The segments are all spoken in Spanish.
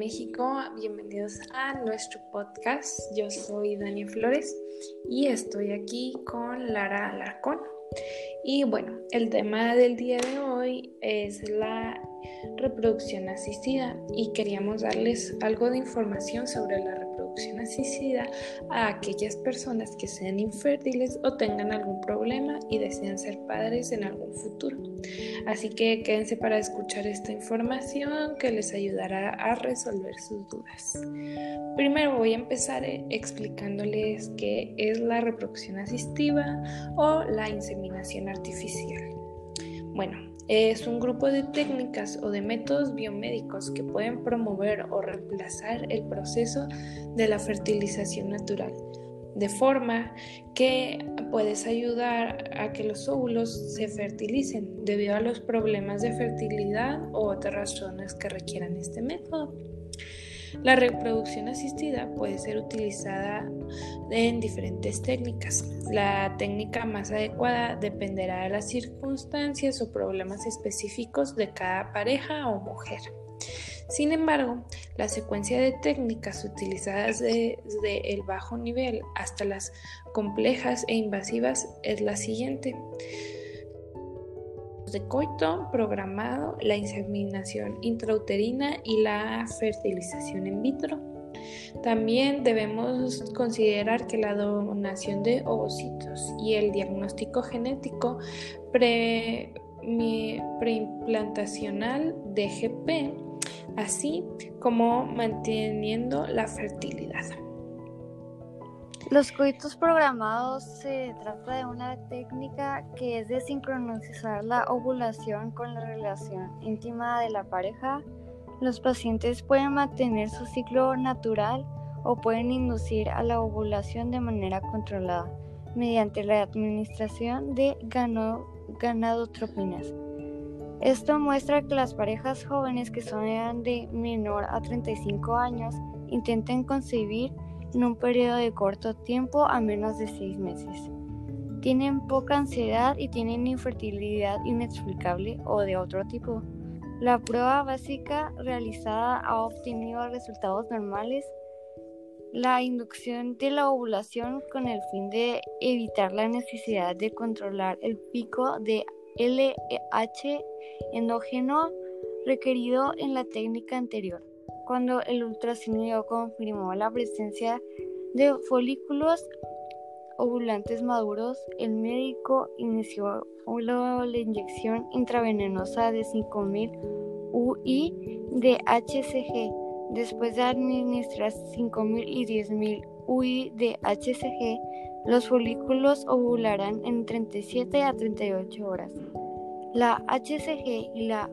México, bienvenidos a nuestro podcast. Yo soy Dani Flores y estoy aquí con Lara Alarcón. Y bueno, el tema del día de hoy es la reproducción asistida y queríamos darles algo de información sobre la reproducción asistida a aquellas personas que sean infértiles o tengan algún problema y desean ser padres en algún futuro. Así que quédense para escuchar esta información que les ayudará a resolver sus dudas. Primero voy a empezar eh, explicándoles qué es la reproducción asistiva o la inseminación artificial. Bueno, es un grupo de técnicas o de métodos biomédicos que pueden promover o reemplazar el proceso de la fertilización natural, de forma que puedes ayudar a que los óvulos se fertilicen debido a los problemas de fertilidad o otras razones que requieran este método. La reproducción asistida puede ser utilizada en diferentes técnicas. La técnica más adecuada dependerá de las circunstancias o problemas específicos de cada pareja o mujer. Sin embargo, la secuencia de técnicas utilizadas desde el bajo nivel hasta las complejas e invasivas es la siguiente de coito programado, la inseminación intrauterina y la fertilización in vitro. También debemos considerar que la donación de ovocitos y el diagnóstico genético pre, preimplantacional de GP, así como manteniendo la fertilidad. Los coitos programados se trata de una técnica que es de sincronizar la ovulación con la relación íntima de la pareja. Los pacientes pueden mantener su ciclo natural o pueden inducir a la ovulación de manera controlada mediante la administración de ganadotropinas. Esto muestra que las parejas jóvenes que son de menor a 35 años intenten concebir en un periodo de corto tiempo a menos de seis meses. Tienen poca ansiedad y tienen infertilidad inexplicable o de otro tipo. La prueba básica realizada ha obtenido resultados normales. La inducción de la ovulación con el fin de evitar la necesidad de controlar el pico de LH endógeno requerido en la técnica anterior cuando el ultrasonido confirmó la presencia de folículos ovulantes maduros, el médico inició la inyección intravenosa de 5000 UI de HCG. Después de administrar 5000 y 10000 UI de HCG, los folículos ovularán en 37 a 38 horas. La HCG y la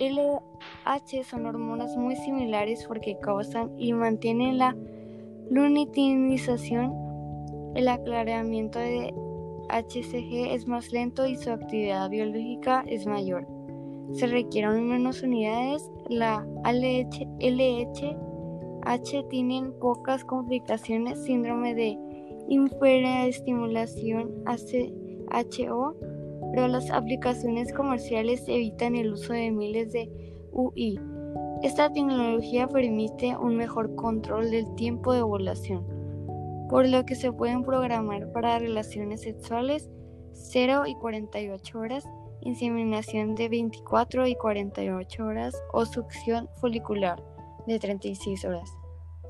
LH son hormonas muy similares porque causan y mantienen la lunitinización. El aclaramiento de HCG es más lento y su actividad biológica es mayor. Se requieren menos unidades. La LH, LH tienen pocas complicaciones, síndrome de hiperestimulación HO las aplicaciones comerciales evitan el uso de miles de UI. Esta tecnología permite un mejor control del tiempo de ovulación, por lo que se pueden programar para relaciones sexuales 0 y 48 horas, inseminación de 24 y 48 horas o succión folicular de 36 horas.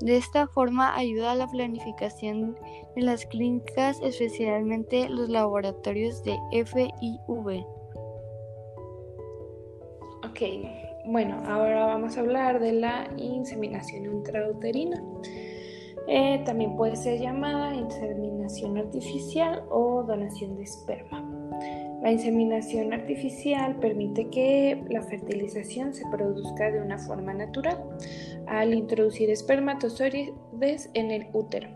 De esta forma ayuda a la planificación de las clínicas, especialmente los laboratorios de FIV. Ok, bueno, ahora vamos a hablar de la inseminación intrauterina. Eh, también puede ser llamada inseminación artificial o donación de esperma. La inseminación artificial permite que la fertilización se produzca de una forma natural al introducir espermatozoides en el útero.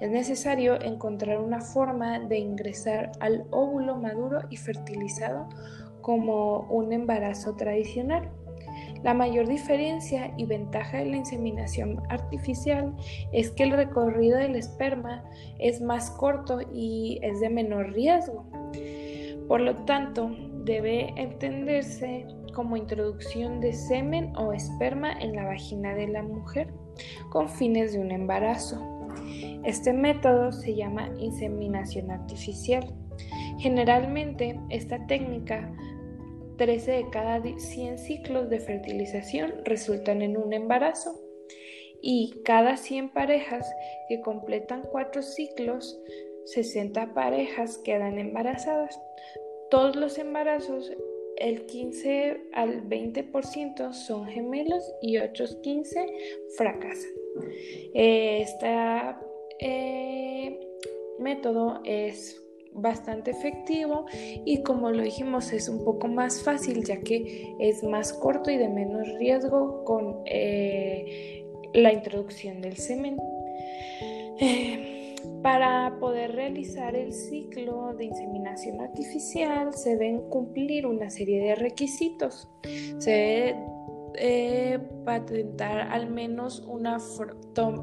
Es necesario encontrar una forma de ingresar al óvulo maduro y fertilizado como un embarazo tradicional. La mayor diferencia y ventaja de la inseminación artificial es que el recorrido del esperma es más corto y es de menor riesgo. Por lo tanto, debe entenderse como introducción de semen o esperma en la vagina de la mujer con fines de un embarazo. Este método se llama inseminación artificial. Generalmente esta técnica 13 de cada 100 ciclos de fertilización resultan en un embarazo y cada 100 parejas que completan 4 ciclos, 60 parejas quedan embarazadas. Todos los embarazos, el 15 al 20% son gemelos y otros 15 fracasan. Este método es bastante efectivo y como lo dijimos es un poco más fácil ya que es más corto y de menos riesgo con eh, la introducción del semen. Para poder realizar el ciclo de inseminación artificial se deben cumplir una serie de requisitos. Se debe eh, patentar al menos una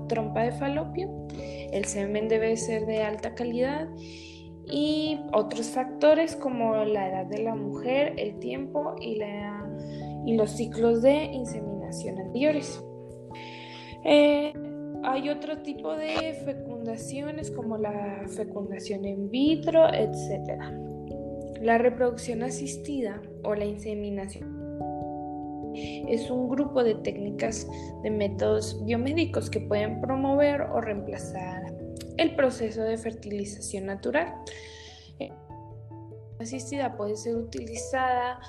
trompa de falopio. El semen debe ser de alta calidad y otros factores como la edad de la mujer, el tiempo y, los ciclos de inseminación anteriores. Eh, hay otro tipo de fecundaciones como la fecundación in vitro, etc. La reproducción asistida o la inseminación es un grupo de técnicas de métodos biomédicos que pueden promover o reemplazar el proceso de fertilización natural. Eh, asistida puede ser utilizada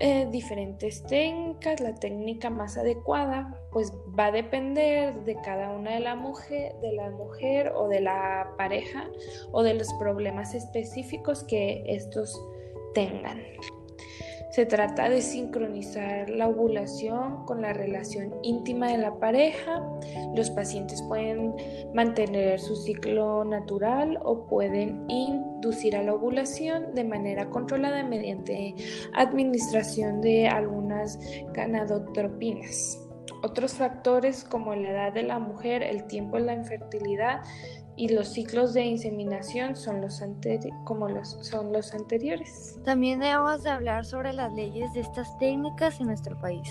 eh, diferentes técnicas, la técnica más adecuada pues va a depender de cada una de la mujer, de la mujer o de la pareja o de los problemas específicos que estos tengan. Se trata de sincronizar la ovulación con la relación íntima de la pareja. Los pacientes pueden mantener su ciclo natural o pueden inducir a la ovulación de manera controlada mediante administración de algunas ganadotropinas. Otros factores como la edad de la mujer, el tiempo de la infertilidad y los ciclos de inseminación son los, como los, son los anteriores. También debemos de hablar sobre las leyes de estas técnicas en nuestro país.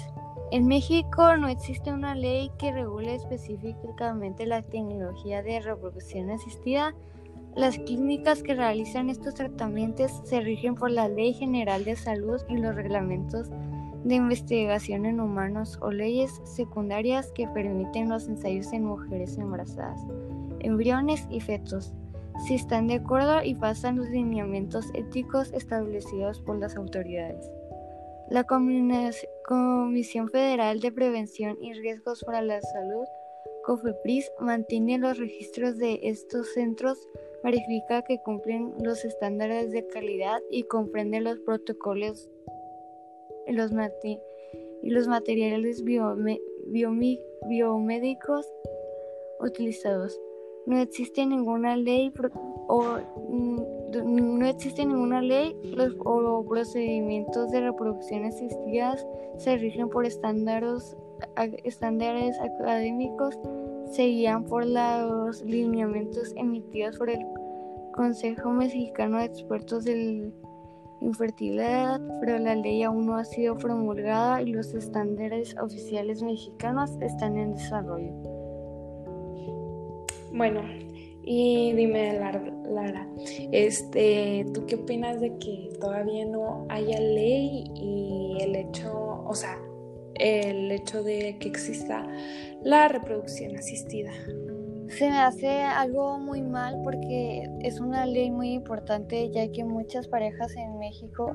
En México no existe una ley que regule específicamente la tecnología de reproducción asistida. Las clínicas que realizan estos tratamientos se rigen por la Ley General de Salud y los reglamentos de investigación en humanos o leyes secundarias que permiten los ensayos en mujeres embarazadas embriones y fetos, si están de acuerdo y pasan los lineamientos éticos establecidos por las autoridades. La Comisión Federal de Prevención y Riesgos para la Salud, COFEPRIS, mantiene los registros de estos centros, verifica que cumplen los estándares de calidad y comprende los protocolos y los, y los materiales biomédicos utilizados. No existe ninguna ley o mm, no existe ninguna ley los, o procedimientos de reproducción asistidas se rigen por estándares, académicos, se guían por los lineamientos emitidos por el Consejo Mexicano de Expertos de Infertilidad, pero la ley aún no ha sido promulgada y los estándares oficiales mexicanos están en desarrollo. Bueno, y dime, Lara, este, ¿tú qué opinas de que todavía no haya ley y el hecho, o sea, el hecho de que exista la reproducción asistida? Se me hace algo muy mal porque es una ley muy importante ya que muchas parejas en México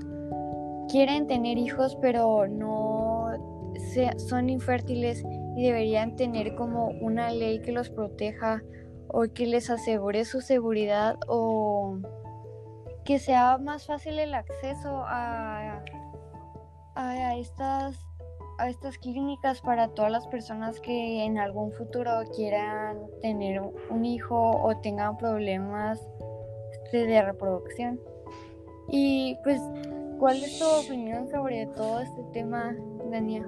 quieren tener hijos pero no son infértiles y deberían tener como una ley que los proteja o que les asegure su seguridad o que sea más fácil el acceso a, a, estas a estas clínicas para todas las personas que en algún futuro quieran tener un hijo o tengan problemas de reproducción. Y pues, ¿cuál es tu opinión sobre todo este tema, Dania?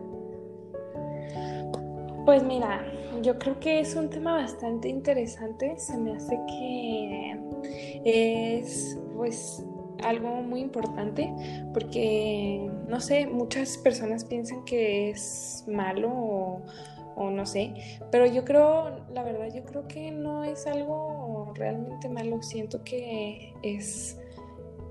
Pues mira, yo creo que es un tema bastante interesante. Se me hace que es, pues, algo muy importante porque, no sé, muchas personas piensan que es malo o, no sé, pero yo creo, la verdad, yo creo que no es algo realmente malo, siento que es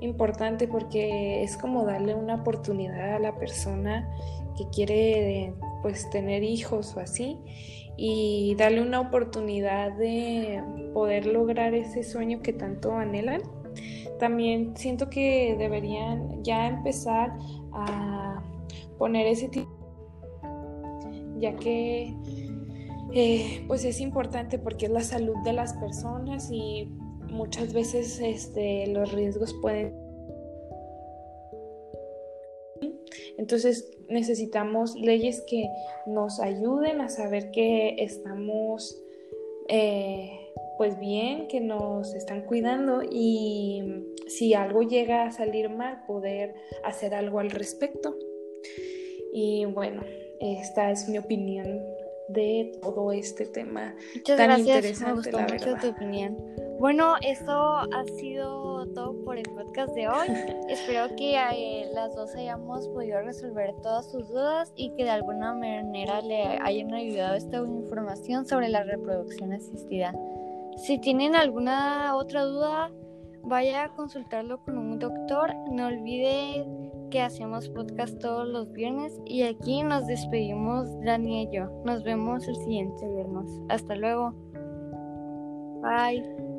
importante porque es como darle una oportunidad a la persona que quiere pues tener hijos o así y darle una oportunidad de poder lograr ese sueño que tanto anhelan. También siento que deberían ya empezar a poner ese tipo, ya que eh, pues es importante porque es la salud de las personas y muchas veces este, los riesgos pueden... Entonces necesitamos leyes que nos ayuden a saber que estamos eh, pues bien, que nos están cuidando y si algo llega a salir mal, poder hacer algo al respecto. Y bueno, esta es mi opinión de todo este tema Muchas tan gracias, interesante. Me gustó mucho tu opinión. Bueno, eso ha sido todo por el podcast de hoy. Espero que eh, las dos hayamos podido resolver todas sus dudas y que de alguna manera le hayan ayudado esta información sobre la reproducción asistida. Si tienen alguna otra duda, vaya a consultarlo con un doctor. No olvide que hacemos podcast todos los viernes y aquí nos despedimos Dani y yo. Nos vemos el siguiente viernes. Hasta luego. Bye.